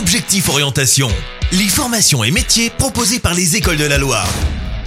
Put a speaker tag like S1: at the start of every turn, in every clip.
S1: Objectif Orientation, les formations et métiers proposés par les écoles de la Loire.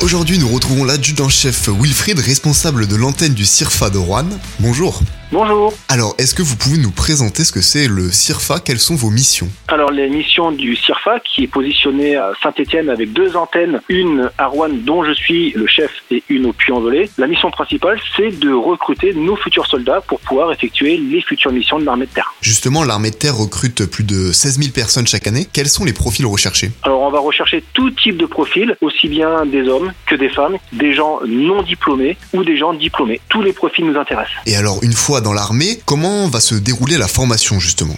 S2: Aujourd'hui, nous retrouvons l'adjudant-chef Wilfried, responsable de l'antenne du CIRFA de Rouen. Bonjour.
S3: Bonjour.
S2: Alors, est-ce que vous pouvez nous présenter ce que c'est le CIRFA? Quelles sont vos missions?
S3: Alors, les missions du CIRFA, qui est positionné à Saint-Etienne avec deux antennes, une à Rouen dont je suis le chef et une au Puy-en-Velay. La mission principale, c'est de recruter nos futurs soldats pour pouvoir effectuer les futures missions de l'armée de terre.
S2: Justement, l'armée de terre recrute plus de 16 000 personnes chaque année. Quels sont les profils recherchés?
S3: Alors, on va rechercher tout type de profils, aussi bien des hommes que des femmes, des gens non diplômés ou des gens diplômés. Tous les profils nous intéressent.
S2: Et alors, une fois dans l'armée, comment va se dérouler la formation justement?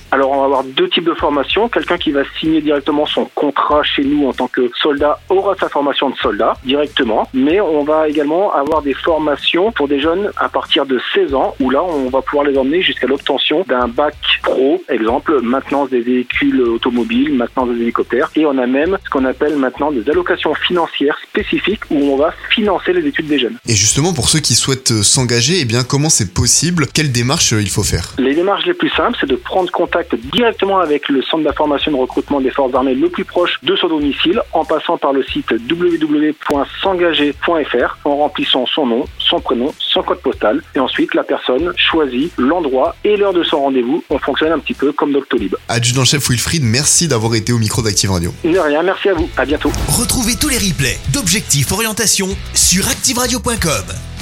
S3: Va avoir deux types de formation. Quelqu'un qui va signer directement son contrat chez nous en tant que soldat aura sa formation de soldat directement, mais on va également avoir des formations pour des jeunes à partir de 16 ans où là on va pouvoir les emmener jusqu'à l'obtention d'un bac pro, exemple maintenance des véhicules automobiles, maintenance des hélicoptères. Et on a même ce qu'on appelle maintenant des allocations financières spécifiques où on va financer les études des jeunes.
S2: Et justement pour ceux qui souhaitent s'engager, eh bien comment c'est possible? Démarches il faut faire?
S3: Les démarches les plus simples, c'est de prendre contact directement avec le centre d'information de recrutement des forces armées le plus proche de son domicile en passant par le site www.s'engager.fr en remplissant son nom, son prénom, son code postal et ensuite la personne choisit l'endroit et l'heure de son rendez-vous. On fonctionne un petit peu comme Doctolib.
S2: Adjudant-chef Wilfried, merci d'avoir été au micro d'Active Radio.
S3: De rien, merci à vous. À bientôt.
S1: Retrouvez tous les replays d'Objectif Orientation sur activeradio.com.